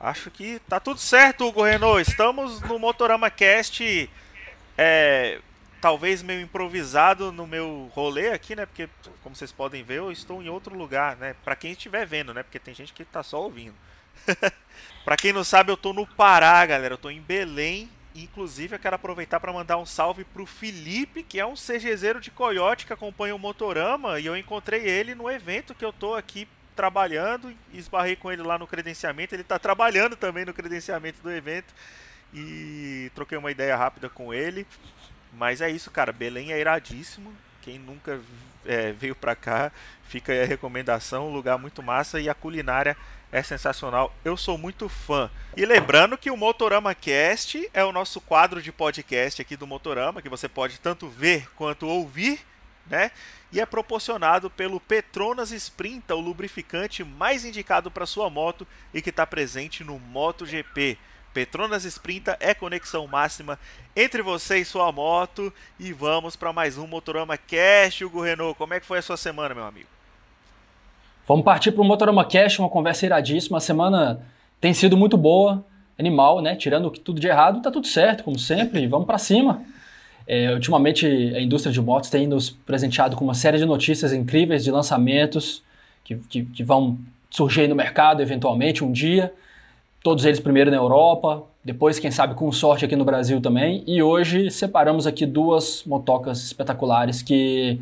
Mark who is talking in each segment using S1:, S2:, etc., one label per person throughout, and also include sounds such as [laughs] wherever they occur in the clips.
S1: Acho que tá tudo certo, Hugo Renault. Estamos no Motorama Cast, é, talvez meio improvisado no meu rolê aqui, né? Porque, como vocês podem ver, eu estou em outro lugar, né? Pra quem estiver vendo, né? Porque tem gente que tá só ouvindo. [laughs] pra quem não sabe, eu tô no Pará, galera. Eu tô em Belém. Inclusive, eu quero aproveitar para mandar um salve pro Felipe, que é um CGZero de Coyote que acompanha o Motorama. E eu encontrei ele no evento que eu tô aqui trabalhando, esbarrei com ele lá no credenciamento, ele está trabalhando também no credenciamento do evento e troquei uma ideia rápida com ele. Mas é isso, cara, Belém é iradíssimo. Quem nunca é, veio pra cá, fica aí a recomendação, um lugar muito massa e a culinária é sensacional. Eu sou muito fã. E lembrando que o Motorama Cast é o nosso quadro de podcast aqui do Motorama, que você pode tanto ver quanto ouvir, né? e é proporcionado pelo Petronas Sprinta, o lubrificante mais indicado para sua moto e que está presente no MotoGP. Petronas Sprinta é conexão máxima entre você e sua moto. E vamos para mais um Motorama Cash, Hugo Renault. Como é que foi a sua semana, meu amigo?
S2: Vamos partir para o Motorama Cash, uma conversa iradíssima. A semana tem sido muito boa, animal, né? Tirando tudo de errado, tá tudo certo, como sempre. [laughs] vamos para cima. É, ultimamente, a indústria de motos tem nos presenteado com uma série de notícias incríveis de lançamentos que, que, que vão surgir no mercado eventualmente um dia. Todos eles primeiro na Europa, depois, quem sabe, com sorte aqui no Brasil também. E hoje separamos aqui duas motocas espetaculares que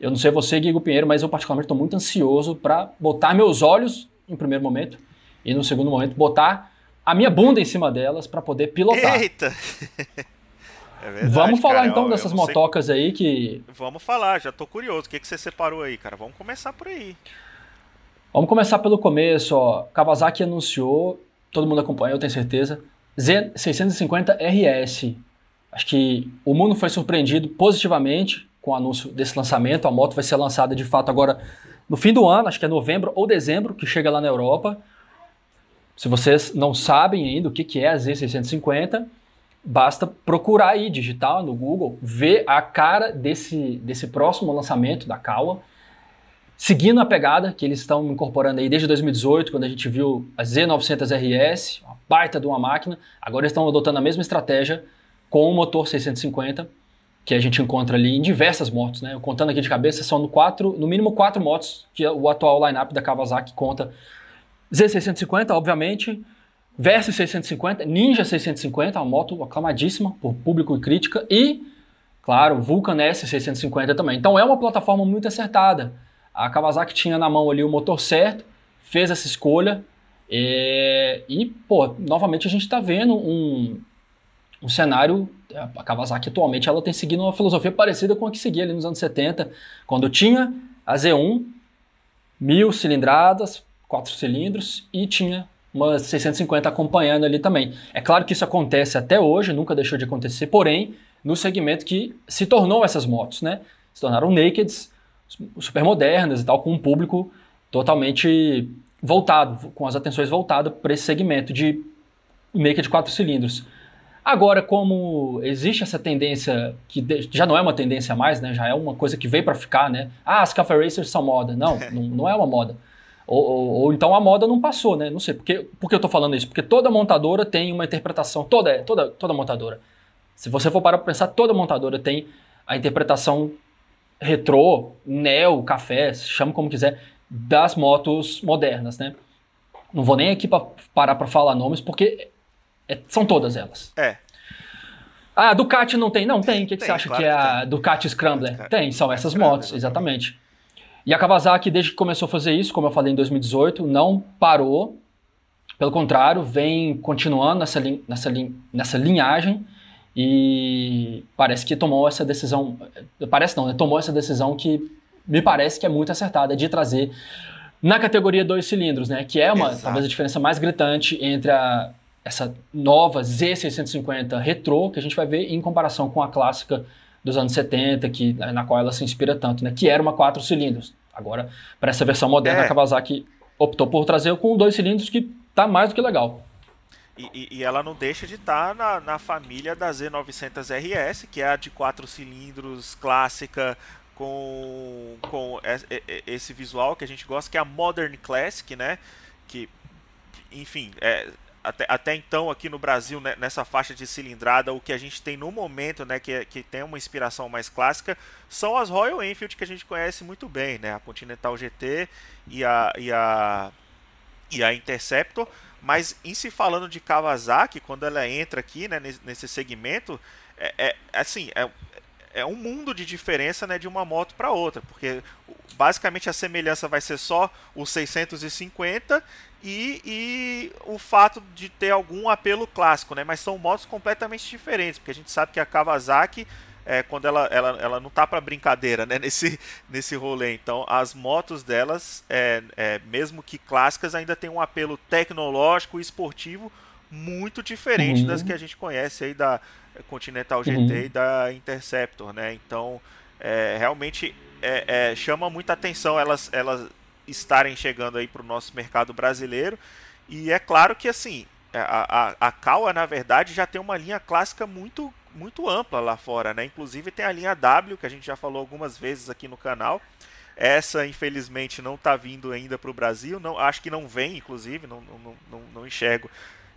S2: eu não sei você, Guigo Pinheiro, mas eu particularmente estou muito ansioso para botar meus olhos em primeiro momento e no segundo momento botar a minha bunda em cima delas para poder pilotar.
S1: Eita! [laughs]
S2: É verdade, Vamos falar cara, então eu, dessas eu motocas sei... aí que.
S1: Vamos falar, já tô curioso. O que, que você separou aí, cara? Vamos começar por aí.
S2: Vamos começar pelo começo, ó. Kawasaki anunciou, todo mundo acompanhou, eu tenho certeza. Z650 RS. Acho que o mundo foi surpreendido positivamente com o anúncio desse lançamento. A moto vai ser lançada de fato agora no fim do ano, acho que é novembro ou dezembro, que chega lá na Europa. Se vocês não sabem ainda o que é a Z650, Basta procurar aí, digitar no Google, ver a cara desse, desse próximo lançamento da Kawa, seguindo a pegada que eles estão incorporando aí desde 2018, quando a gente viu a Z900RS, uma baita de uma máquina. Agora eles estão adotando a mesma estratégia com o motor 650, que a gente encontra ali em diversas motos, né? Contando aqui de cabeça, são no, quatro, no mínimo quatro motos que o atual lineup da Kawasaki conta. Z650, obviamente, Versys 650, Ninja 650, uma moto aclamadíssima por público e crítica, e, claro, Vulcan S650 também. Então é uma plataforma muito acertada. A Kawasaki tinha na mão ali o motor certo, fez essa escolha, e, e pô, novamente a gente está vendo um, um cenário. A Kawasaki atualmente ela tem seguido uma filosofia parecida com a que seguia ali nos anos 70, quando tinha a Z1, mil cilindradas, quatro cilindros, e tinha umas 650 acompanhando ali também. É claro que isso acontece até hoje, nunca deixou de acontecer, porém, no segmento que se tornou essas motos, né? Se tornaram nakeds, super modernas e tal, com um público totalmente voltado, com as atenções voltadas para esse segmento de naked quatro cilindros. Agora, como existe essa tendência, que já não é uma tendência mais, né? Já é uma coisa que veio para ficar, né? Ah, as Cafe Racers são moda. Não, [laughs] não, não é uma moda. Ou, ou, ou, então a moda não passou, né? Não sei. Por que, por que eu estou falando isso? Porque toda montadora tem uma interpretação, toda, toda, toda montadora. Se você for parar para pensar, toda montadora tem a interpretação retrô, neo, café, chama como quiser, das motos modernas, né? Não vou nem aqui pra, parar para falar nomes, porque é, são todas elas.
S1: É.
S2: Ah, Ducati não tem? Não, tem. O que, que você acha claro que é a Ducati Scrambler? Tem, são essas motos, exatamente. E a Kawasaki, desde que começou a fazer isso, como eu falei em 2018, não parou. Pelo contrário, vem continuando nessa, lin nessa, lin nessa linhagem e parece que tomou essa decisão. Parece não, né? Tomou essa decisão que me parece que é muito acertada de trazer na categoria dois cilindros, né? Que é uma Exato. talvez a diferença mais gritante entre a, essa nova Z650 Retro que a gente vai ver em comparação com a clássica dos anos 70, que, na qual ela se inspira tanto, né? Que era uma quatro cilindros. Agora, para essa versão moderna, é. a Kawasaki optou por trazer com dois cilindros que tá mais do que legal.
S1: E, e, ela não deixa de estar tá na, na família da Z900RS, que é a de quatro cilindros clássica com, com esse visual que a gente gosta, que é a Modern Classic, né? Que enfim, é, até, até então aqui no Brasil, né, nessa faixa de cilindrada, o que a gente tem no momento, né, que, que tem uma inspiração mais clássica, são as Royal Enfield que a gente conhece muito bem, né, a Continental GT e a, e a, e a Interceptor. Mas em se falando de Kawasaki, quando ela entra aqui né, nesse segmento, é, é assim, é, é um mundo de diferença né, de uma moto para outra, porque basicamente a semelhança vai ser só o 650 e, e, o fato de ter algum apelo clássico, né? Mas são motos completamente diferentes, porque a gente sabe que a Kawasaki, é, quando ela, ela, ela não tá para brincadeira, né? [laughs] Nesse, nesse rolê. Então, as motos delas, é, é, mesmo que clássicas, ainda tem um apelo tecnológico e esportivo muito diferente uhum. das que a gente conhece aí da Continental GT uhum. e da Interceptor, né? Então, é, realmente é, é, chama muita atenção elas, elas estarem chegando aí para o nosso mercado brasileiro. E é claro que assim, a, a, a Kawa, na verdade, já tem uma linha clássica muito, muito ampla lá fora, né? Inclusive tem a linha W, que a gente já falou algumas vezes aqui no canal. Essa, infelizmente, não está vindo ainda para o Brasil. Não, acho que não vem, inclusive, não, não, não, não enxergo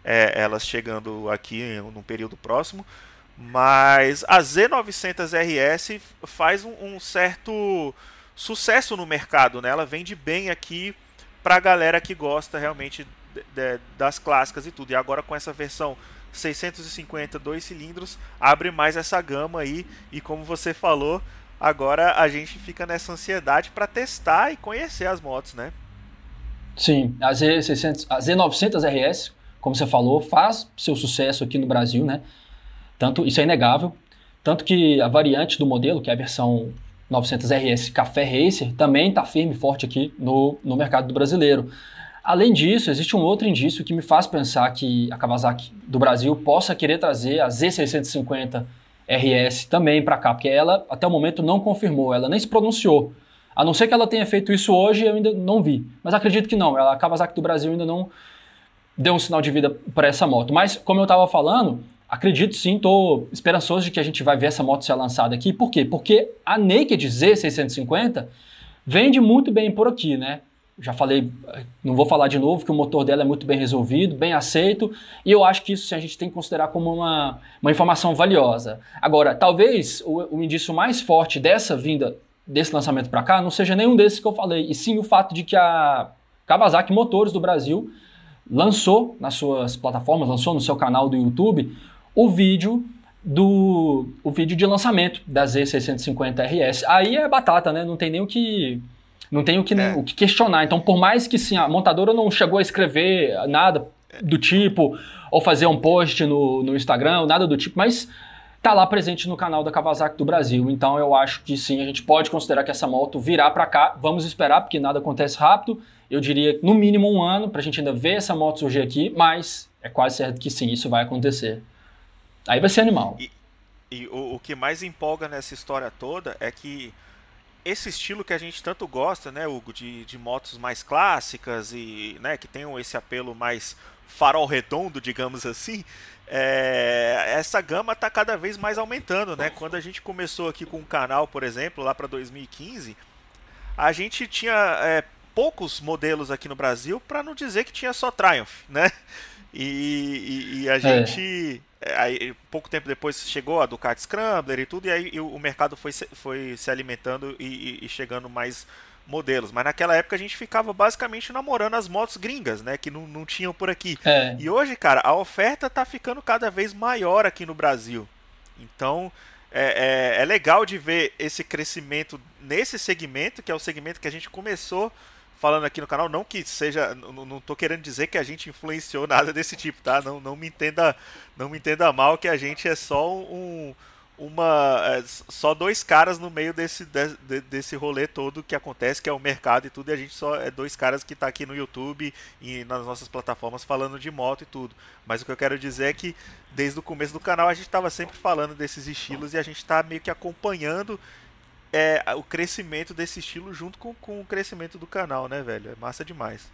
S1: é, elas chegando aqui num período próximo. Mas a Z900RS faz um, um certo sucesso no mercado, né? Ela vende bem aqui para a galera que gosta realmente de, de, das clássicas e tudo. E agora com essa versão 650 dois cilindros abre mais essa gama aí e como você falou, agora a gente fica nessa ansiedade para testar e conhecer as motos, né?
S2: Sim, a Z600, a Z900 RS, como você falou, faz seu sucesso aqui no Brasil, né? Tanto isso é inegável, tanto que a variante do modelo, que é a versão 900RS Café Racer também está firme e forte aqui no, no mercado do brasileiro. Além disso, existe um outro indício que me faz pensar que a Kawasaki do Brasil possa querer trazer a Z650 RS também para cá, porque ela até o momento não confirmou, ela nem se pronunciou. A não ser que ela tenha feito isso hoje, eu ainda não vi. Mas acredito que não, a Kawasaki do Brasil ainda não deu um sinal de vida para essa moto. Mas, como eu estava falando, Acredito sim, estou esperançoso de que a gente vai ver essa moto ser lançada aqui. Por quê? Porque a Naked Z650 vende muito bem por aqui, né? Já falei, não vou falar de novo, que o motor dela é muito bem resolvido, bem aceito, e eu acho que isso a gente tem que considerar como uma, uma informação valiosa. Agora, talvez o, o indício mais forte dessa vinda, desse lançamento para cá, não seja nenhum desses que eu falei, e sim o fato de que a Kawasaki Motores do Brasil lançou nas suas plataformas, lançou no seu canal do YouTube o vídeo do o vídeo de lançamento da Z650RS. Aí é batata, né? Não tem nem o que não tem o que, é. o que questionar. Então, por mais que sim, a montadora não chegou a escrever nada do tipo ou fazer um post no, no Instagram, nada do tipo, mas tá lá presente no canal da Kawasaki do Brasil. Então, eu acho que sim, a gente pode considerar que essa moto virá para cá. Vamos esperar, porque nada acontece rápido. Eu diria no mínimo um ano para a gente ainda ver essa moto surgir aqui, mas é quase certo que sim, isso vai acontecer. Aí vai ser animal.
S1: E, e o, o, que mais empolga nessa história toda é que esse estilo que a gente tanto gosta, né, Hugo, de, de motos mais clássicas e né, que tenham esse apelo mais farol redondo, digamos assim, é, essa gama está cada vez mais aumentando, né? Quando a gente começou aqui com o canal, por exemplo, lá para 2015, a gente tinha é, poucos modelos aqui no Brasil, para não dizer que tinha só Triumph, né? E, e, e a é. gente é, aí, pouco tempo depois chegou a Ducati Scrambler e tudo, e aí o mercado foi, foi se alimentando e, e, chegando mais modelos. Mas naquela época a gente ficava basicamente namorando as motos gringas, né? Que não, não tinham por aqui. É. E hoje, cara, a oferta tá ficando cada vez maior aqui no Brasil. Então é, é, é legal de ver esse crescimento nesse segmento, que é o segmento que a gente começou falando aqui no canal, não que seja, não, não tô querendo dizer que a gente influenciou nada desse tipo, tá? Não, não me entenda, não me entenda mal que a gente é só um uma é, só dois caras no meio desse, de, desse rolê todo que acontece, que é o mercado e tudo, e a gente só é dois caras que tá aqui no YouTube e nas nossas plataformas falando de moto e tudo. Mas o que eu quero dizer é que desde o começo do canal a gente estava sempre falando desses estilos e a gente está meio que acompanhando é, o crescimento desse estilo junto com, com o crescimento do canal, né, velho? É massa demais.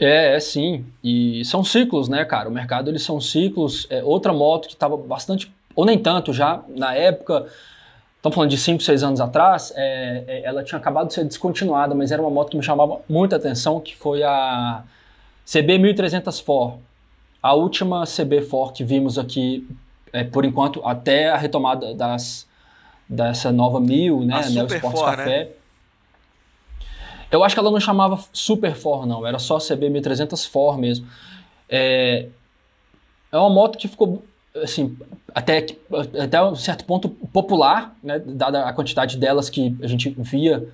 S2: É, é sim. E são ciclos, né, cara? O mercado, eles são ciclos. É, outra moto que estava bastante, ou nem tanto já, na época, estamos falando de 5, 6 anos atrás, é, é, ela tinha acabado de ser descontinuada, mas era uma moto que me chamava muita atenção, que foi a CB 1300 For. A última CB For que vimos aqui, é, por enquanto, até a retomada das, dessa nova 1000, né? A Neo Sports For, Café. Né? Eu acho que ela não chamava Super For, não. Era só CB 1300 For mesmo. É, é uma moto que ficou, assim, até, até um certo ponto popular, né? Dada a quantidade delas que a gente via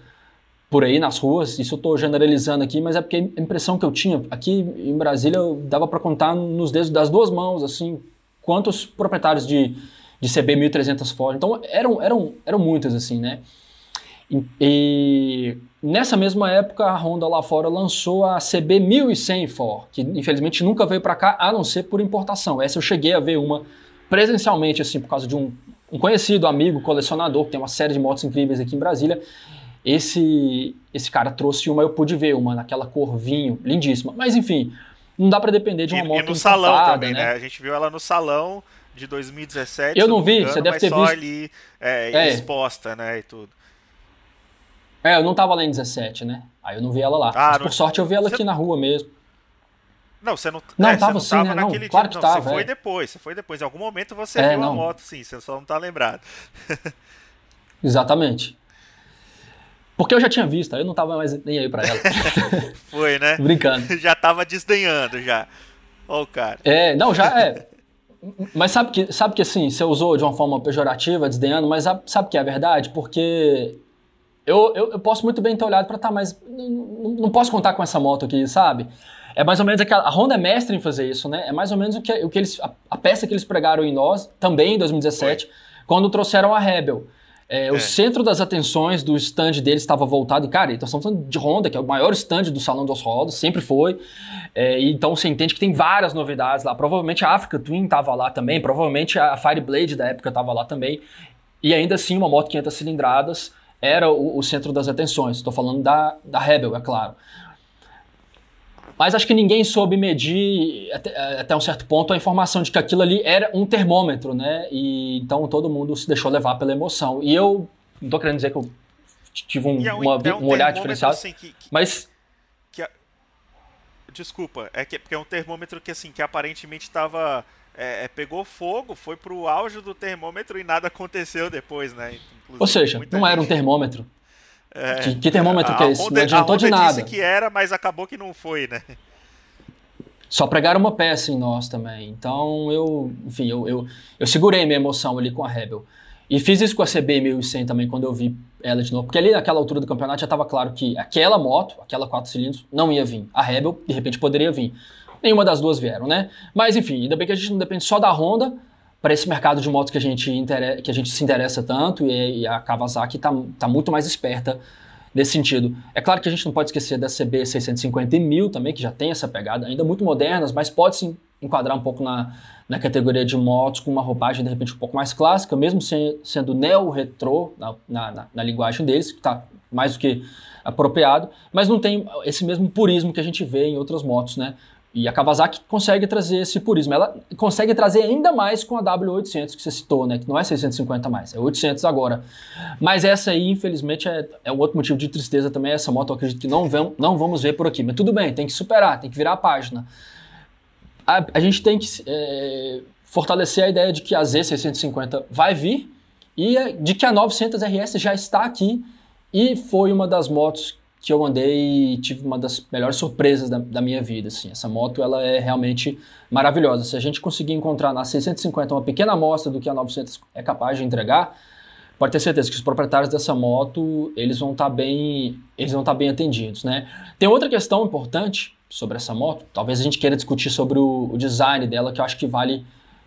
S2: por aí nas ruas. Isso eu estou generalizando aqui, mas é porque a impressão que eu tinha aqui em Brasília eu dava para contar nos dedos das duas mãos, assim, quantos proprietários de, de CB 1300 Ford. Então eram, eram, eram muitas, assim, né? E, e, nessa mesma época a Honda lá fora lançou a CB 1100 Ford, que infelizmente nunca veio para cá a não ser por importação. Essa eu cheguei a ver uma presencialmente, assim, por causa de um, um conhecido amigo colecionador que tem uma série de motos incríveis aqui em Brasília. Esse, esse cara trouxe uma, eu pude ver uma naquela cor vinho, lindíssima. Mas enfim, não dá para depender de uma
S1: e,
S2: moto E
S1: no salão também, né? né? A gente viu ela no salão de 2017.
S2: Eu não vi, engano, você deve ter
S1: só
S2: visto.
S1: ali é, é. exposta, né, e tudo.
S2: É, eu não tava lá em 17, né? Aí eu não vi ela lá. Ah, Mas, por sorte eu vi ela você... aqui na rua mesmo.
S1: Não, você não,
S2: não
S1: é,
S2: tava sim, né? Não, claro
S1: dia.
S2: que não, tava.
S1: Você
S2: é.
S1: foi depois, você foi depois. Em algum momento você é, viu não. a moto, sim, você só não tá lembrado. [laughs] [laughs]
S2: Exatamente. Porque eu já tinha visto, eu não tava mais nem aí pra ela.
S1: Foi, né? [laughs]
S2: Brincando.
S1: Já tava desdenhando, já. Ó o cara.
S2: É, não, já é. Mas sabe que, sabe que assim, você usou de uma forma pejorativa, desdenhando, mas sabe que é a verdade? Porque eu, eu, eu posso muito bem ter olhado para tá, mas não, não, posso contar com essa moto aqui, sabe? É mais ou menos aquela. A Honda é mestre em fazer isso, né? É mais ou menos o que, o que eles. A, a peça que eles pregaram em nós, também em 2017, Foi. quando trouxeram a Rebel. É, é. O centro das atenções do stand deles estava voltado, e, cara, então estamos falando de Honda, que é o maior stand do Salão dos Rodas, sempre foi. É, então você entende que tem várias novidades lá. Provavelmente a Africa Twin estava lá também, provavelmente a Fireblade da época estava lá também. E ainda assim, uma moto 500 cilindradas era o, o centro das atenções. Estou falando da, da Rebel, é claro. Mas acho que ninguém soube medir até, até, um certo ponto a informação de que aquilo ali era um termômetro, né? E então todo mundo se deixou levar pela emoção. E eu não estou querendo dizer que eu tive um, é um, uma, é um, um olhar diferenciado, assim, que, que, mas
S1: que a... desculpa, é que porque é um termômetro que assim que aparentemente estava é, é, pegou fogo, foi pro auge do termômetro e nada aconteceu depois, né?
S2: Inclusive, Ou seja, não gente... era um termômetro. É, que, que, termômetro que é esse? não adiantou de nada. disse
S1: que era, mas acabou que não foi, né?
S2: Só pregaram uma peça em nós também. Então eu, enfim, eu, eu, eu segurei minha emoção ali com a Rebel. E fiz isso com a CB 1100 também quando eu vi ela de novo. Porque ali naquela altura do campeonato já estava claro que aquela moto, aquela 4 cilindros, não ia vir. A Rebel, de repente, poderia vir. Nenhuma das duas vieram, né? Mas enfim, ainda bem que a gente não depende só da Honda para esse mercado de motos que a gente, que a gente se interessa tanto e, e a Kawasaki está tá muito mais esperta nesse sentido. É claro que a gente não pode esquecer da CB 650 e 1000 também, que já tem essa pegada, ainda muito modernas, mas pode se enquadrar um pouco na, na categoria de motos com uma roupagem de repente um pouco mais clássica, mesmo sem, sendo neo-retrô na, na, na, linguagem deles, que está mais do que apropriado, mas não tem esse mesmo purismo que a gente vê em outras motos, né? E a Kawasaki consegue trazer esse purismo. Ela consegue trazer ainda mais com a W800 que você citou, né? Que não é 650 mais, é 800 agora. Mas essa aí, infelizmente, é, é um outro motivo de tristeza também. Essa moto eu acredito que não, vem, não vamos ver por aqui. Mas tudo bem, tem que superar, tem que virar a página. A, a gente tem que é, fortalecer a ideia de que a Z650 vai vir e de que a 900 RS já está aqui e foi uma das motos que eu andei e tive uma das melhores surpresas da, da, minha vida. Assim. Essa moto ela é realmente maravilhosa. Se a gente conseguir encontrar na 650 uma pequena amostra do que a 900 é capaz de entregar, pode ter certeza que os proprietários dessa moto eles vão estar tá bem, eles vão estar tá bem atendidos, né? Tem outra questão importante sobre essa moto. Talvez a gente queira discutir sobre o, o design dela, que eu acho que vale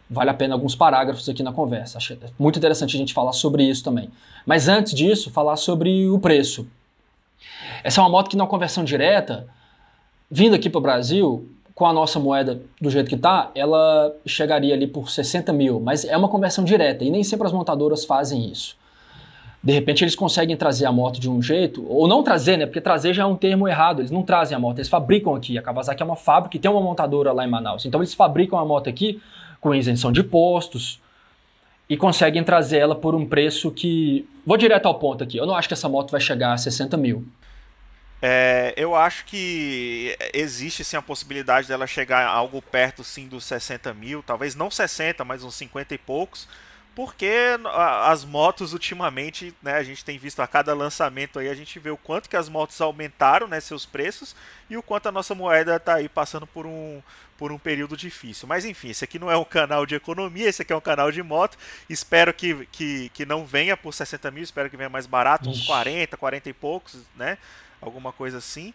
S2: vale a pena alguns parágrafos aqui na conversa. Acho muito interessante a gente falar sobre isso também. Mas antes disso, falar sobre o preço. Essa é uma moto que na conversão direta, vindo aqui para o Brasil, com a nossa moeda do jeito que está, ela chegaria ali por 60 mil, mas é uma conversão direta e nem sempre as montadoras fazem isso. De repente eles conseguem trazer a moto de um jeito, ou não trazer, né? Porque trazer já é um termo errado, eles não trazem a moto, eles fabricam aqui. A Kawasaki é uma fábrica e tem uma montadora lá em Manaus. Então eles fabricam a moto aqui com isenção de postos e conseguem trazer ela por um preço que. Vou direto ao ponto aqui, eu não acho que essa moto vai chegar a 60 mil.
S1: É, eu acho que existe sim a possibilidade dela chegar algo perto sim dos 60 mil, talvez não 60, mas uns 50 e poucos, porque as motos ultimamente, né, a gente tem visto a cada lançamento aí, a gente vê o quanto que as motos aumentaram, né, seus preços e o quanto a nossa moeda está aí passando por um, por um período difícil. Mas enfim, esse aqui não é um canal de economia, esse aqui é um canal de moto. Espero que, que, que não venha por 60 mil, espero que venha mais barato, uns 40, 40 e poucos, né? alguma coisa assim.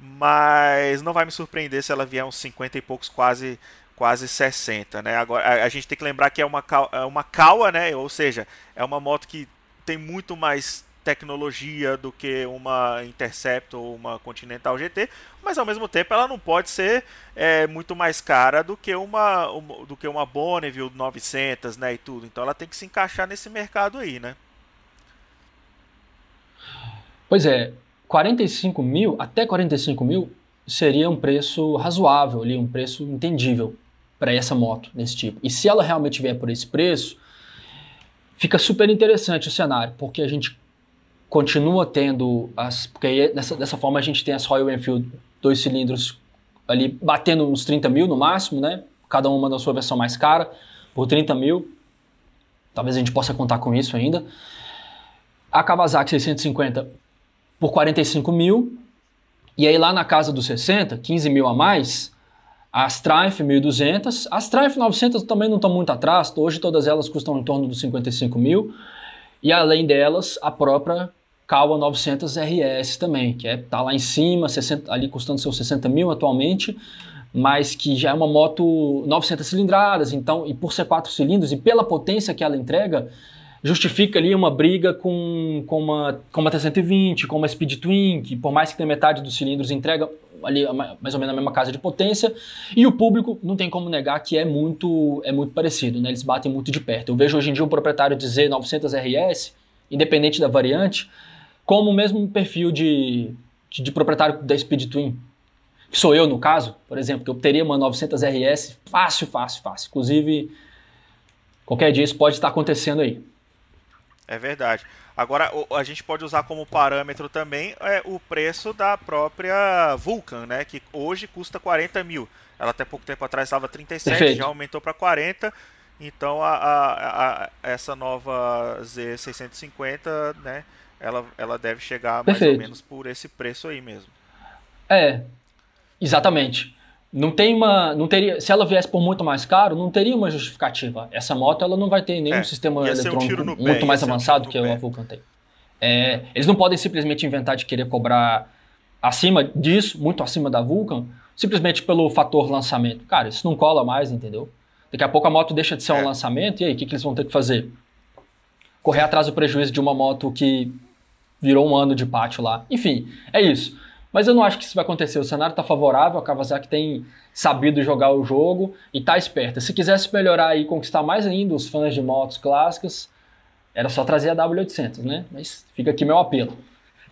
S1: Mas não vai me surpreender se ela vier uns 50 e poucos, quase quase 60, né? Agora a, a gente tem que lembrar que é uma é uma Kawa, né? Ou seja, é uma moto que tem muito mais tecnologia do que uma Intercept ou uma Continental GT, mas ao mesmo tempo ela não pode ser é, muito mais cara do que uma do que uma Bonneville 900, né, e tudo. Então ela tem que se encaixar nesse mercado aí, né?
S2: Pois é, 45 mil, até 45 mil, seria um preço razoável ali, um preço entendível para essa moto desse tipo. E se ela realmente vier por esse preço, fica super interessante o cenário, porque a gente continua tendo as. Porque dessa, dessa forma a gente tem as Royal Enfield dois cilindros ali batendo uns 30 mil no máximo, né? Cada uma na sua versão mais cara, por 30 mil. Talvez a gente possa contar com isso ainda. A Kawasaki 650 por 45 mil. E aí lá na casa dos 60, 15 mil a mais, as Triumph 1.200. As Triumph 900 também não estão muito atrás, hoje todas elas custam em torno dos 55 mil. E além delas, a própria Kawa 900 RS também, que é, tá lá em cima, 60, ali custando seus 60 mil atualmente, mas que já é uma moto 900 cilindradas, então, e por ser 4 cilindros e pela potência que ela entrega, justifica ali uma briga com, com, uma, com uma T120, com uma Speed Twin, que por mais que tenha metade dos cilindros entrega ali mais ou menos a mesma casa de potência, e o público não tem como negar que é muito é muito parecido, né? Eles batem muito de perto. Eu vejo hoje em dia um proprietário dizer 900 RS, independente da variante, como o mesmo perfil de, de, de proprietário da Speed Twin, que sou eu no caso, por exemplo, que eu teria uma 900 RS fácil, fácil, fácil. Inclusive, qualquer dia isso pode estar acontecendo aí.
S1: É verdade. Agora, a gente pode usar como parâmetro também é, o preço da própria Vulcan, né? Que hoje custa 40 mil. Ela até pouco tempo atrás estava 37, Perfeito. já aumentou para 40. Então, a, a, a, essa nova Z650, né? Ela, ela deve chegar mais ou menos por esse preço aí mesmo.
S2: É, exatamente. Não tem uma, não teria, se ela viesse por muito mais caro, não teria uma justificativa. Essa moto ela não vai ter nenhum é, sistema eletrônico um muito pé, mais avançado um que a Vulcan tem. É, eles não podem simplesmente inventar de querer cobrar acima disso, muito acima da Vulcan, simplesmente pelo fator lançamento. Cara, isso não cola mais, entendeu? Daqui a pouco a moto deixa de ser é. um lançamento e aí o que, que eles vão ter que fazer? Correr atrás do prejuízo de uma moto que virou um ano de pátio lá. Enfim, é isso. Mas eu não acho que isso vai acontecer. O cenário está favorável, a Kawasaki tem sabido jogar o jogo e está esperta. Se quisesse melhorar e conquistar mais ainda os fãs de motos clássicas, era só trazer a W800, né? Mas fica aqui meu apelo.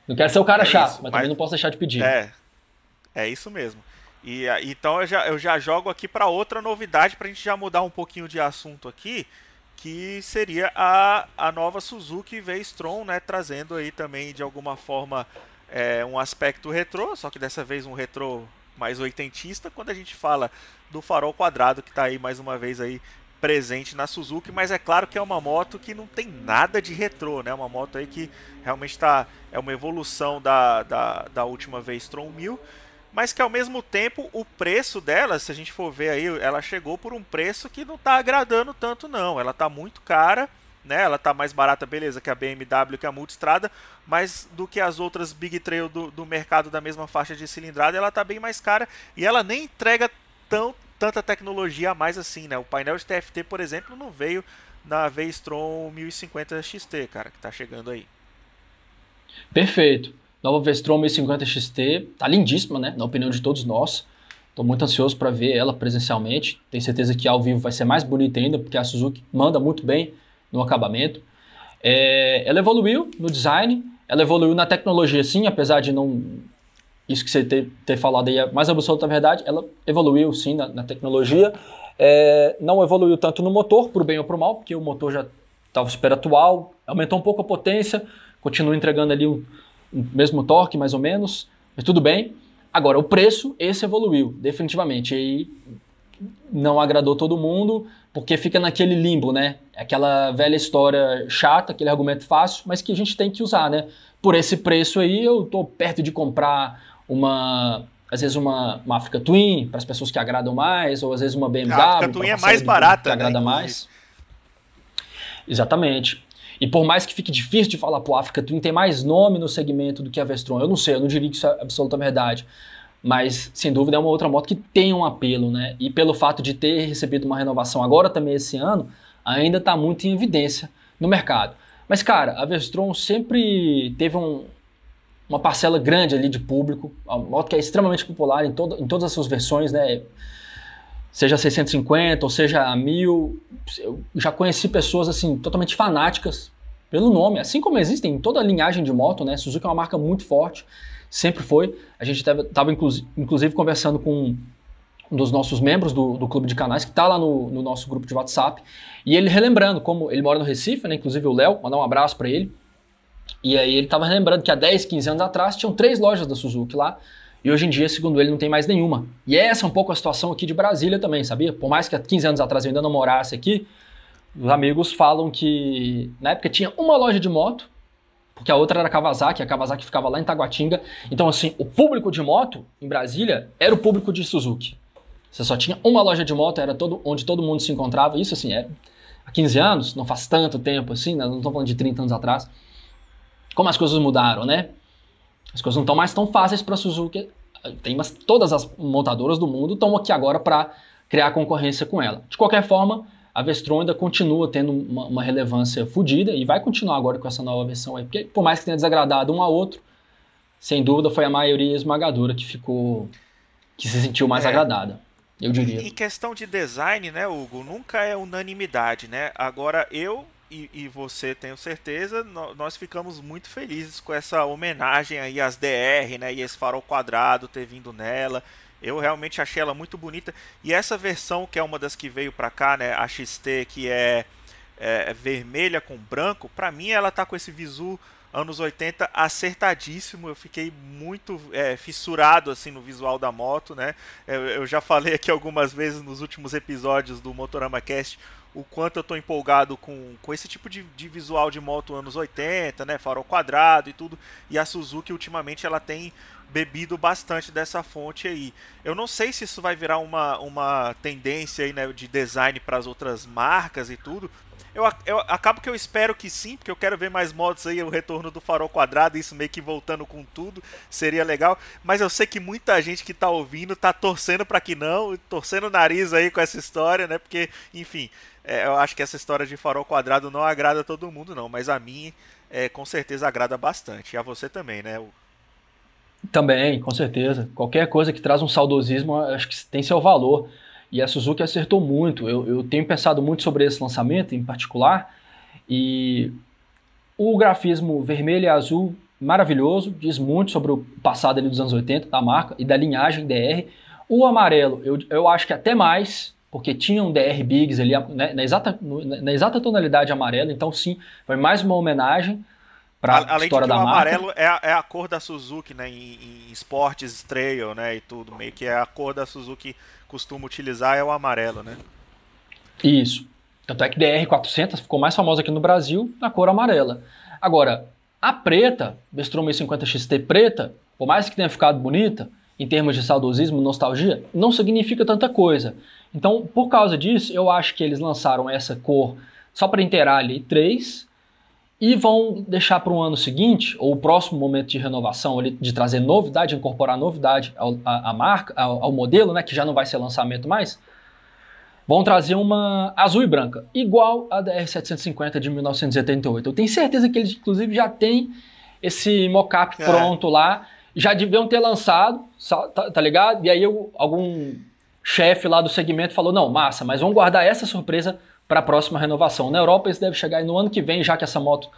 S2: Não quero ser o cara é chato, isso, mas, mas, também não posso deixar de pedir.
S1: É, é isso mesmo. E então eu já, eu já jogo aqui para outra novidade para a gente já mudar um pouquinho de assunto aqui, que seria a, a nova Suzuki V-Strom, né? Trazendo aí também de alguma forma é, um aspecto retrô, só que dessa vez um retrô mais oitentista, quando a gente fala do farol quadrado que está aí mais uma vez aí presente na Suzuki, mas é claro que é uma moto que não tem nada de retrô, né? Uma moto aí que realmente está é uma evolução da, da, da última vez Tron 1000, mas que ao mesmo tempo o preço dela, se a gente for ver aí, ela chegou por um preço que não está agradando tanto não. Ela está muito cara né? Ela tá mais barata, beleza, que a BMW, que a Multistrada, mas do que as outras Big Trail do, do mercado da mesma faixa de cilindrada, ela tá bem mais cara e ela nem entrega tão, tanta tecnologia a mais assim, né? O painel de TFT, por exemplo, não veio na V-Strom 1050 XT, cara, que tá chegando aí.
S2: Perfeito. Nova V-Strom 1050 XT, tá lindíssima, né? Na opinião de todos nós. Estou muito ansioso para ver ela presencialmente. Tenho certeza que ao vivo vai ser mais bonita ainda, porque a Suzuki manda muito bem no acabamento. É, ela evoluiu no design, ela evoluiu na tecnologia sim, apesar de não. Isso que você ter, ter falado aí é mais absoluta verdade, ela evoluiu sim na, na tecnologia. É, não evoluiu tanto no motor, para o bem ou para o mal, porque o motor já estava super atual, aumentou um pouco a potência, continua entregando ali o, o mesmo torque, mais ou menos, Mas tudo bem. Agora, o preço, esse evoluiu, definitivamente. E não agradou todo mundo, porque fica naquele limbo, né? Aquela velha história chata, aquele argumento fácil, mas que a gente tem que usar, né? Por esse preço aí, eu tô perto de comprar uma às vezes uma, uma Africa Twin para as pessoas que agradam mais, ou às vezes uma BMW.
S1: A Africa Twin é mais barata, que
S2: né, agrada né, mais. Exatamente. E por mais que fique difícil de falar, pô, a Africa Twin tem mais nome no segmento do que a Vestron. Eu não sei, eu não diria que isso é absoluta verdade. Mas, sem dúvida, é uma outra moto que tem um apelo, né? E pelo fato de ter recebido uma renovação agora também esse ano, ainda está muito em evidência no mercado. Mas, cara, a Vestron sempre teve um, uma parcela grande ali de público, uma moto que é extremamente popular em, todo, em todas as suas versões, né? Seja 650 ou seja a 1000, eu já conheci pessoas assim totalmente fanáticas pelo nome, assim como existem em toda a linhagem de moto, né? Suzuki é uma marca muito forte, sempre foi. A gente estava inclusive, conversando com um dos nossos membros do, do clube de canais, que está lá no, no, nosso grupo de WhatsApp, e ele relembrando como ele mora no Recife, né? Inclusive o Léo, mandar um abraço para ele. E aí ele estava lembrando que há 10, 15 anos atrás tinham três lojas da Suzuki lá, e hoje em dia, segundo ele, não tem mais nenhuma. E essa é um pouco a situação aqui de Brasília também, sabia? Por mais que há 15 anos atrás eu ainda não morasse aqui, os amigos falam que na época tinha uma loja de moto, porque a outra era a Kawasaki, a Kawasaki ficava lá em Taguatinga. Então, assim, o público de moto em Brasília era o público de Suzuki. Você só tinha uma loja de moto, era todo, onde todo mundo se encontrava. Isso, assim, é há 15 anos, não faz tanto tempo assim, né? não estou falando de 30 anos atrás como as coisas mudaram, né? As coisas não estão mais tão fáceis para a Suzuki. Tem, mas todas as montadoras do mundo estão aqui agora para criar concorrência com ela. De qualquer forma, a Vestron ainda continua tendo uma, uma relevância fodida e vai continuar agora com essa nova versão aí, porque por mais que tenha desagradado um a outro, sem dúvida foi a maioria esmagadora que ficou, que se sentiu mais é. agradada. Eu diria.
S1: Em questão de design, né, Hugo, nunca é unanimidade, né? Agora eu e, e, você, tenho certeza, nós ficamos muito felizes com essa homenagem aí às DR, né? E esse farol quadrado ter vindo nela. Eu realmente achei ela muito bonita. E essa versão, que é uma das que veio pra cá, né? A XT, que é, é vermelha com branco, pra mim ela tá com esse visu anos 80 acertadíssimo. Eu fiquei muito é, fissurado assim no visual da moto, né? Eu, eu, já falei aqui algumas vezes nos últimos episódios do Motorama Cast o quanto eu tô empolgado com, com esse tipo de, de visual de moto anos 80, né? Farol quadrado e tudo. E a Suzuki ultimamente ela tem bebido bastante dessa fonte aí. Eu não sei se isso vai virar uma, uma tendência aí, né, de design para as outras marcas e tudo. Eu, eu acabo que eu espero que sim, porque eu quero ver mais motos aí, o retorno do farol quadrado, isso meio que voltando com tudo, seria legal. Mas eu sei que muita gente que tá ouvindo tá torcendo para que não, torcendo o nariz aí com essa história, né? Porque, enfim, é, eu acho que essa história de farol quadrado não agrada todo mundo, não. Mas a mim, é, com certeza, agrada bastante. E a você também, né?
S2: Também, com certeza. Qualquer coisa que traz um saudosismo, acho que tem seu valor. E a Suzuki acertou muito. Eu, eu tenho pensado muito sobre esse lançamento em particular. E o grafismo vermelho e azul, maravilhoso, diz muito sobre o passado ali dos anos 80 da marca e da linhagem DR. O amarelo, eu, eu acho que até mais, porque tinha um DR Biggs ali né, na, exata, na exata tonalidade amarela, então sim, foi mais uma homenagem para a história da marca. O
S1: amarelo é a, é a, cor da Suzuki, né, em, em esportes trail, né, e tudo, meio que é a cor da Suzuki costuma utilizar é o amarelo, né?
S2: Isso. Tanto é que DR400 ficou mais famosa aqui no Brasil na cor amarela. Agora, a preta, Bestrom 1050 XT preta, por mais que tenha ficado bonita, em termos de saudosismo, nostalgia, não significa tanta coisa. Então, por causa disso, eu acho que eles lançaram essa cor só para inteirar ali três e vão deixar para o ano seguinte, ou o próximo momento de renovação, de trazer novidade, incorporar novidade a marca, ao, ao, modelo, né, que já não vai ser lançamento mais, vão trazer uma azul e branca, igual a DR750 de 1978. Eu tenho certeza que eles, inclusive, já têm esse mockup é. pronto lá, já deviam ter lançado, tá, tá ligado? E aí eu, algum chefe lá do segmento falou: não, massa, mas vamos guardar essa surpresa para a próxima renovação. Na Europa isso deve chegar no ano que vem, já que essa moto,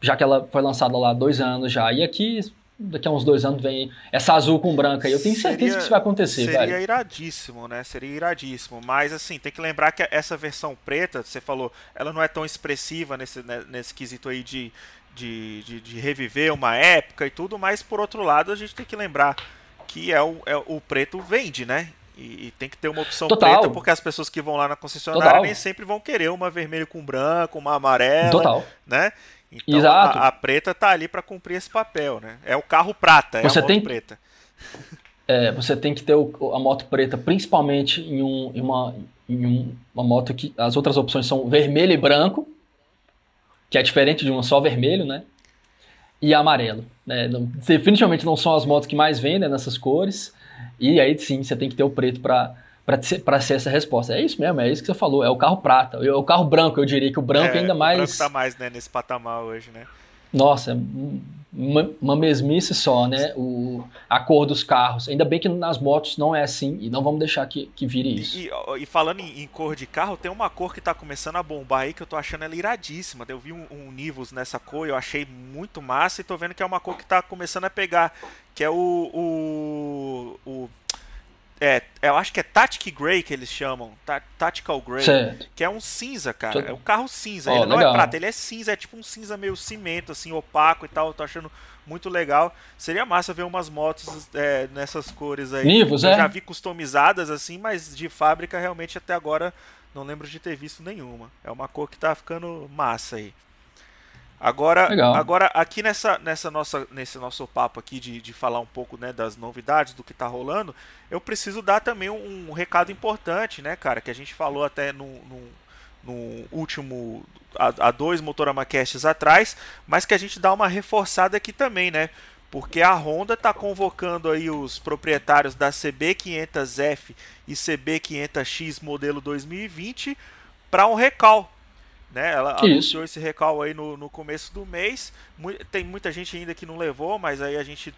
S2: já que ela foi lançada lá há dois anos já. E aqui, daqui a uns dois anos, vem essa azul com branca. E eu tenho certeza seria, que isso vai acontecer,
S1: seria
S2: velho.
S1: iradíssimo, né? Seria iradíssimo. Mas assim, tem que lembrar que essa versão preta, você falou, ela não é tão expressiva nesse, né, nesse quesito aí de de, de, de, reviver uma época e tudo, mas por outro lado a gente tem que lembrar que é o, é, o preto vende, né? E, e, tem que ter uma opção Total. preta, porque as pessoas que vão lá na concessionária Total. nem sempre vão querer uma vermelho com branco, uma amarela, Total. né? Então Exato. A, a preta tá ali para cumprir esse papel, né? É o carro prata, é
S2: você
S1: a moto
S2: tem,
S1: preta.
S2: É, você tem que ter o, a moto preta, principalmente em, um, em, uma, em um, uma moto que as outras opções são vermelho e branco, que é diferente de uma só vermelho, né? E amarelo. Né? Não, definitivamente não são as motos que mais vendem nessas cores. E aí sim, você tem que ter o preto para para ser essa resposta. É isso mesmo, é isso que você falou. É o carro prata. É o carro branco, eu diria que o branco é, ainda mais. O branco
S1: tá mais né, nesse patamar hoje, né?
S2: Nossa, é uma, uma mesmice só, né? O, a cor dos carros. Ainda bem que nas motos não é assim e não vamos deixar que, que vire isso.
S1: E, e, e falando em, em, cor de carro, tem uma cor que tá começando a bombar aí que eu tô achando ela iradíssima. Eu vi um, um Nivus nessa cor, eu achei muito massa e tô vendo que é uma cor que tá começando a pegar, que é o, o, o é, eu acho que é Tactic Grey que eles chamam. Tactical Grey. Certo. Que é um cinza, cara. É um carro cinza. Oh, ele não é legal. é prata, ele é cinza, é tipo um cinza meio cimento, assim, opaco e tal. Eu tô achando muito legal. Seria massa ver umas motos é, nessas cores aí.
S2: Nivos,
S1: eu
S2: é?
S1: já vi customizadas, assim, mas de fábrica realmente até agora não lembro de ter visto nenhuma. É uma cor que tá ficando massa aí. Agora, agora aqui nessa, nessa nossa, nesse nosso papo aqui de, de falar um pouco né, das novidades, do que está rolando, eu preciso dar também um, um, recado importante, né, cara, que a gente falou até no, no, no último, há, dois Motorama Casts atrás, mas que a gente dá uma reforçada aqui também, né, porque a Honda está convocando aí os proprietários da CB500F e CB500X modelo 2020 para um recal né? Ela Isso. anunciou esse recal aí no, no começo do mês. Tem muita gente ainda que não levou, mas aí a gente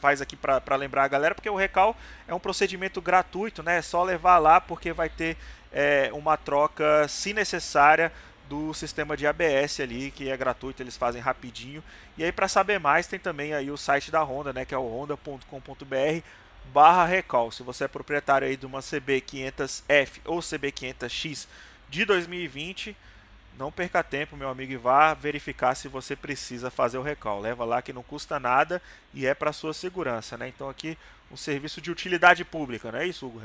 S1: faz aqui para lembrar a galera, porque o recal é um procedimento gratuito, né? É só levar lá porque vai ter é, uma troca, se necessária, do sistema de ABS ali, que é gratuito, eles fazem rapidinho. E aí para saber mais tem também aí o site da Honda, né, que é o honda.com.br barra recal. Se você é proprietário aí de uma CB500F ou CB500X de 2020, não perca tempo, meu amigo, e vá verificar se você precisa fazer o recal. Leva lá que não custa nada e é para sua segurança, né? Então aqui um serviço de utilidade pública, não é isso, Hugo?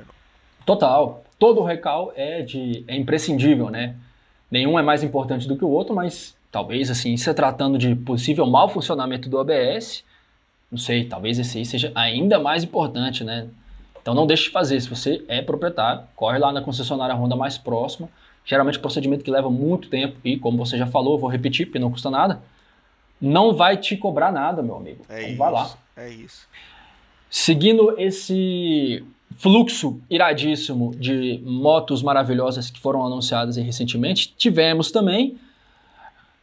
S2: Total. Todo recal é de é imprescindível, né? Nenhum é mais importante do que o outro, mas talvez assim, se tratando de possível mau funcionamento do ABS, não sei, talvez esse aí seja ainda mais importante, né? Então não deixe de fazer. Se você é proprietário, corre lá na concessionária Honda mais próxima geralmente é um procedimento que leva muito tempo e, como você já falou, vou repetir porque não custa nada, não vai te cobrar nada, meu amigo.
S1: É
S2: então,
S1: isso,
S2: vai lá.
S1: É isso.
S2: Seguindo esse fluxo iradíssimo de motos maravilhosas que foram anunciadas recentemente, tivemos também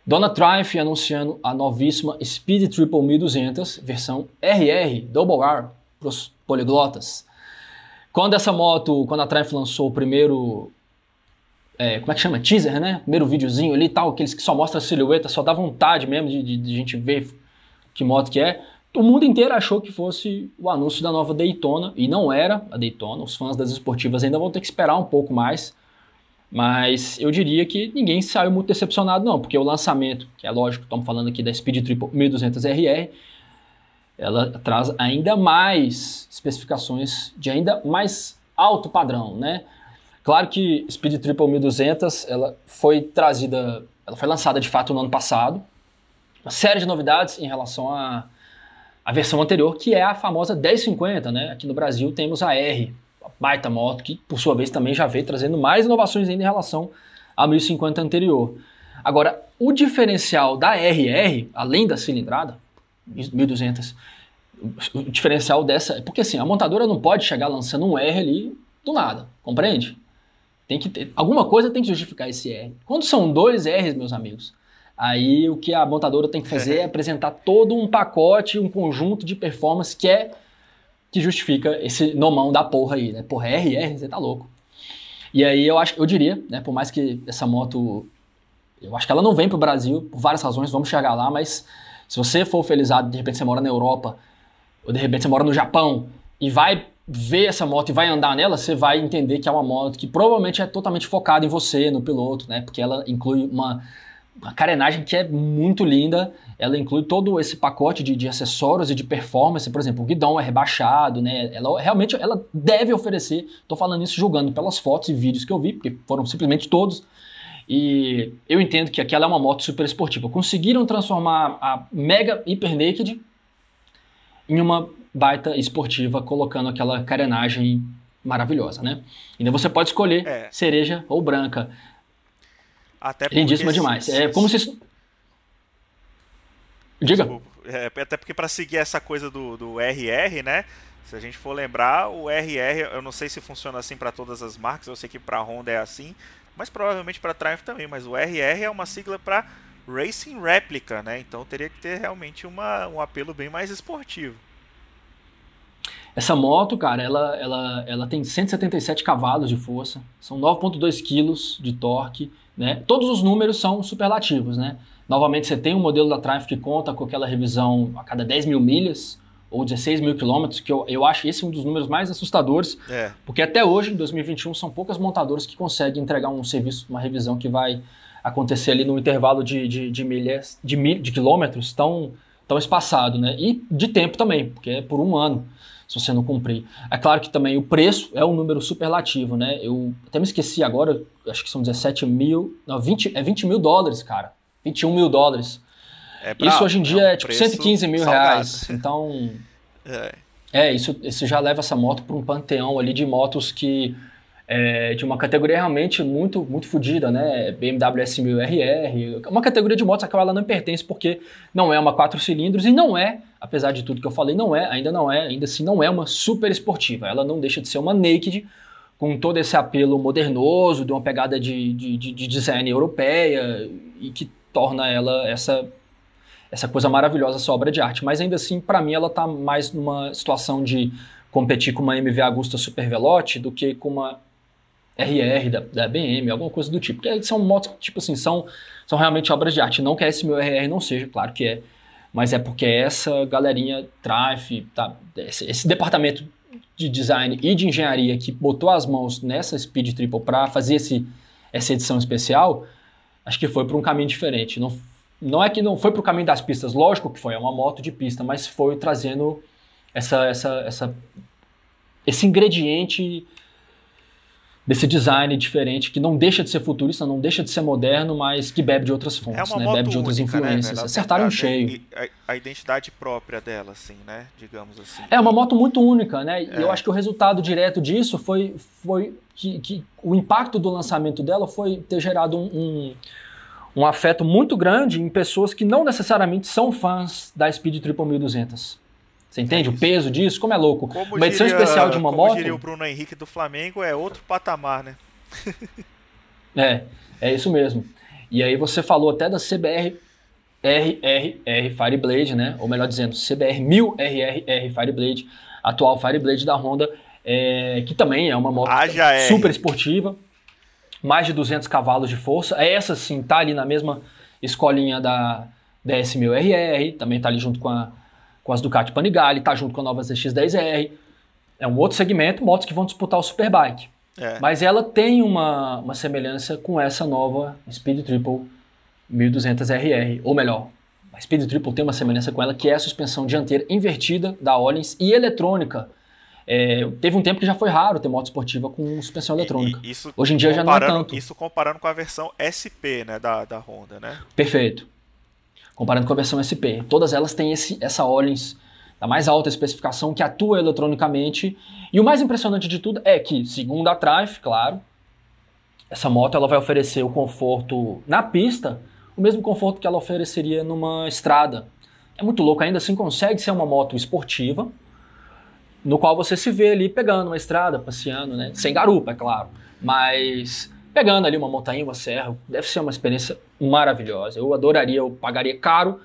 S2: Dona Triumph anunciando a novíssima Speed Triple 1200 versão RR Double R para os poliglotas. Quando essa moto, quando a Triumph lançou o primeiro é, como é que chama? Teaser, né? Primeiro videozinho ali e tal, aqueles que só mostra a silhueta, só dá vontade mesmo de, de, de, gente ver que moto que é. O mundo inteiro achou que fosse o anúncio da nova Daytona, e não era a Daytona. Os fãs das esportivas ainda vão ter que esperar um pouco mais. Mas eu diria que ninguém saiu muito decepcionado, não, porque o lançamento, que é lógico, estamos falando aqui da Speed Triple 1200 RR, ela traz ainda mais especificações de ainda mais alto padrão, né? Claro que Speed Triple 1200 ela foi trazida, ela foi lançada de fato no ano passado. Uma série de novidades em relação à, à versão anterior, que é a famosa 1050, né? Aqui no Brasil temos a R, a baita moto, que por sua vez também já veio trazendo mais inovações ainda em relação à 1050 anterior. Agora, o diferencial da RR, além da cilindrada, 1200, o diferencial dessa. Porque assim, a montadora não pode chegar lançando um R ali do nada, compreende? Tem que ter, alguma coisa tem que justificar esse R. Quando são dois R's, meus amigos, aí o que a montadora tem que fazer [laughs] é apresentar todo um pacote, um conjunto de performance que é que justifica esse nomão da porra aí, né? Porra, R, R, você tá louco. E aí eu acho, eu diria, né, por mais que essa moto eu acho que ela não vem pro Brasil por várias razões, vamos chegar lá, mas se você for felizado, de repente você mora na Europa, ou de repente você mora no Japão e vai ver essa moto e vai andar nela, você vai entender que é uma moto que provavelmente é totalmente focada em você, no piloto, né? Porque ela inclui uma, uma carenagem que é muito linda. Ela inclui todo esse pacote de, de, acessórios e de performance. Por exemplo, o guidão é rebaixado, né? Ela realmente ela deve oferecer. Estou falando isso julgando pelas fotos e vídeos que eu vi, porque foram simplesmente todos. E eu entendo que aquela é uma moto super esportiva. Conseguiram transformar a Mega Hyper Naked em uma baita esportiva, colocando aquela carenagem maravilhosa, né? Ainda você pode escolher é. cereja ou branca.
S1: Até
S2: Lindíssima demais. É como se. Diga.
S1: É, até porque para seguir essa coisa do, do RR, né? Se a gente for lembrar, o RR, eu não sei se funciona assim para todas as marcas, eu sei que para Honda é assim, mas provavelmente para Triumph também. Mas o RR é uma sigla para Racing Replica, né? Então teria que ter realmente uma, um apelo bem mais esportivo.
S2: Essa moto, cara, ela, ela, ela tem 177 cavalos de força, são 9.2 kg de torque, né? Todos os números são superlativos, né? Novamente, você tem um modelo da Triumph que conta com aquela revisão a cada 10 mil milhas, ou 16 mil quilômetros, que eu, eu acho esse um dos números mais assustadores, é. porque até hoje, em 2021, são poucas montadoras que conseguem entregar um serviço, uma revisão que vai acontecer ali no intervalo de, de, de milhas, de, mil, de quilômetros tão, tão espaçado, né? E de tempo também, porque é por um ano se você não cumprir. É claro que também o preço é um número superlativo, né? Eu até me esqueci agora, acho que são 17 mil, não, 20, é 20 mil dólares, cara. 21 mil dólares. É isso hoje em dia é, um é tipo 115 mil salgado. reais. [laughs] Então. É. é, isso, isso já leva essa moto para um panteão ali de motos que é, de uma categoria realmente muito muito fodida, né? BMW S1000RR, uma categoria de motos a qual ela não pertence porque não é uma quatro cilindros e não é, apesar de tudo que eu falei, não é, ainda não é, ainda assim não é uma super esportiva. Ela não deixa de ser uma naked com todo esse apelo modernoso, de uma pegada de, de, de design europeia e que torna ela essa essa coisa maravilhosa, essa obra de arte. Mas ainda assim, para mim, ela está mais numa situação de competir com uma MV Agusta Super Velote do que com uma RR da, da BM, alguma coisa do tipo. Porque são motos que, tipo assim, são, são realmente obras de arte. Não que esse meu RR não seja, claro que é. Mas é porque essa galerinha Trife, tá, esse, esse, departamento de design e de engenharia que botou as mãos nessa Speed Triple para fazer esse, essa edição especial, acho que foi para um caminho diferente. Não, não é que não foi para o caminho das pistas, lógico que foi, é uma moto de pista, mas foi trazendo essa, essa, essa, esse ingrediente desse design diferente que não deixa de ser futurista, não deixa de ser moderno, mas que bebe de outras fontes, é né? bebe de outras única, né, influências. Né? Acertaram um cheio.
S1: A, a, identidade própria dela, assim, né? Digamos assim.
S2: É uma moto muito única, né? É. E eu acho que o resultado direto disso foi, foi que, que o impacto do lançamento dela foi ter gerado um, um, um afeto muito grande em pessoas que não necessariamente são fãs da Speed Triple 1200. Você entende é o peso disso? Como é louco. Como uma edição diria, especial de uma
S1: como
S2: moto.
S1: diria o Bruno Henrique do Flamengo, é outro patamar, né? [laughs]
S2: é, é isso mesmo. E aí você falou até da CBR RRR Fireblade, né? Ou melhor dizendo, CBR 1000 RRR Fireblade, atual Fireblade da Honda, é, que também é uma moto ah, super esportiva, mais de 200 cavalos de força. Essa sim tá ali na mesma escolinha da, da S1000RR, também tá ali junto com a com as Ducati Panigale, tá junto com a nova ZX-10R. É um outro segmento, motos que vão disputar o Superbike. É. Mas ela tem uma, uma semelhança com essa nova Speed Triple 1200RR, ou melhor, a Speed Triple tem uma semelhança com ela, que é a suspensão dianteira invertida da Ollins e eletrônica. É, teve um tempo que já foi raro ter moto esportiva com suspensão eletrônica. E, e Hoje em dia já não é tanto.
S1: Isso comparando com a versão SP né, da, da Honda, né?
S2: Perfeito comparando com a versão SP. Todas elas têm esse, essa Ollins da mais alta especificação que atua eletronicamente. E o mais impressionante de tudo é que, segundo a Triumph, claro, essa moto ela vai oferecer o conforto na pista, o mesmo conforto que ela ofereceria numa estrada. É muito louco, ainda assim consegue ser uma moto esportiva, no qual você se vê ali pegando uma estrada, passeando, né? Sem garupa, é claro. Mas pegando ali uma montanha, uma serra, deve ser uma experiência maravilhosa. Eu adoraria, eu pagaria caro,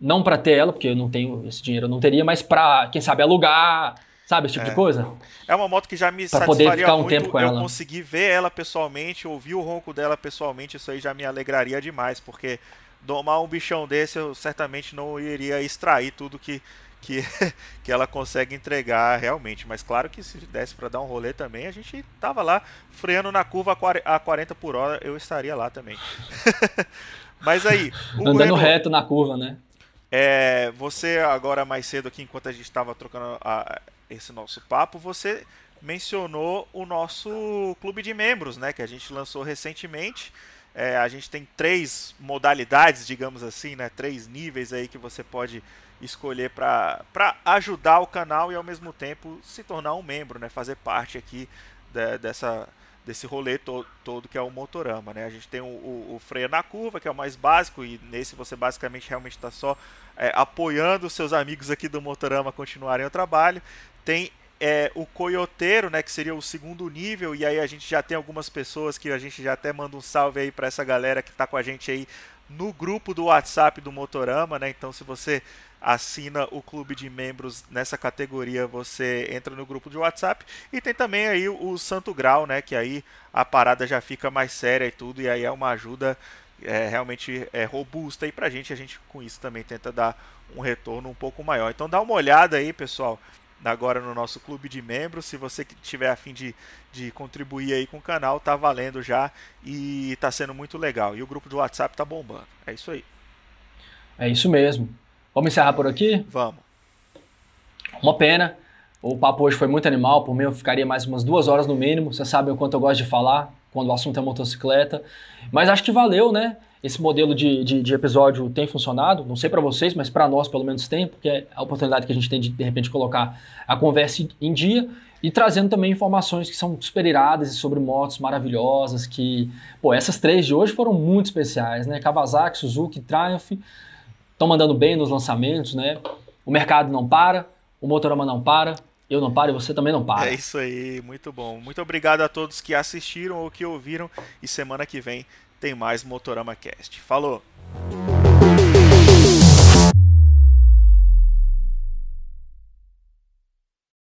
S2: não para ter ela, porque eu não tenho esse dinheiro, eu não teria, mas para, quem sabe, alugar, sabe, esse tipo
S1: é.
S2: de coisa.
S1: É uma moto que já me
S2: pra poder ficar um muito, tempo com
S1: eu
S2: ela.
S1: conseguir ver ela pessoalmente, ouvir o ronco dela pessoalmente, isso aí já me alegraria demais, porque domar um bichão desse eu certamente não iria extrair tudo que, que, [laughs] que ela consegue entregar realmente. Mas claro que se desse para dar um rolê também, a gente tava lá freando na curva a 40 por hora, eu estaria lá também. [laughs] Mas aí.
S2: Andando Reno, reto na curva, né?
S1: É, você agora mais cedo aqui, enquanto a gente estava trocando a, esse nosso papo, você mencionou o nosso clube de membros, né? Que a gente lançou recentemente. É, a gente tem três modalidades, digamos assim, né? Três níveis aí que você pode escolher para ajudar o canal e ao mesmo tempo se tornar um membro, né? Fazer parte aqui de, dessa desse rolê to todo que é o motorama, né? A gente tem o, o, o, freio na curva, que é o mais básico, e nesse você basicamente realmente está só é, apoiando os seus amigos aqui do motorama continuarem o trabalho. Tem é, o coioteiro, né, que seria o segundo nível, e aí a gente já tem algumas pessoas que a gente já até manda um salve aí para essa galera que está com a gente aí no grupo do WhatsApp do Motorama, né? Então se você assina o clube de membros nessa categoria, você entra no grupo de WhatsApp e tem também aí o Santo Grau, né, que aí a parada já fica mais séria e tudo e aí é uma ajuda é, realmente é, robusta aí pra gente, a gente com isso também tenta dar um retorno um pouco maior. Então dá uma olhada aí, pessoal, agora no nosso clube de membros. Se você tiver a fim de, de contribuir aí com o canal, tá valendo já e tá sendo muito legal. E o grupo do WhatsApp tá bombando. É isso aí.
S2: É isso mesmo. Vamos encerrar por aqui?
S1: Vamos.
S2: Uma pena. O papo hoje foi muito animal. Por mim, eu ficaria mais umas duas horas no mínimo. Vocês sabem o quanto eu gosto de falar quando o assunto é motocicleta. Mas acho que valeu, né? Esse modelo de, de, de, episódio tem funcionado, não sei para vocês, mas para nós pelo menos tem, porque é a oportunidade que a gente tem de de repente colocar a conversa em dia e trazendo também informações que são super iradas e sobre motos maravilhosas, que, pô, essas três de hoje foram muito especiais, né? Kawasaki, Suzuki, Triumph, estão mandando bem nos lançamentos, né? O mercado não para, o Motorama não para, eu não paro e você também não para.
S1: É isso aí, muito bom. Muito obrigado a todos que assistiram ou que ouviram e semana que vem tem mais Motorama Cast. Falou!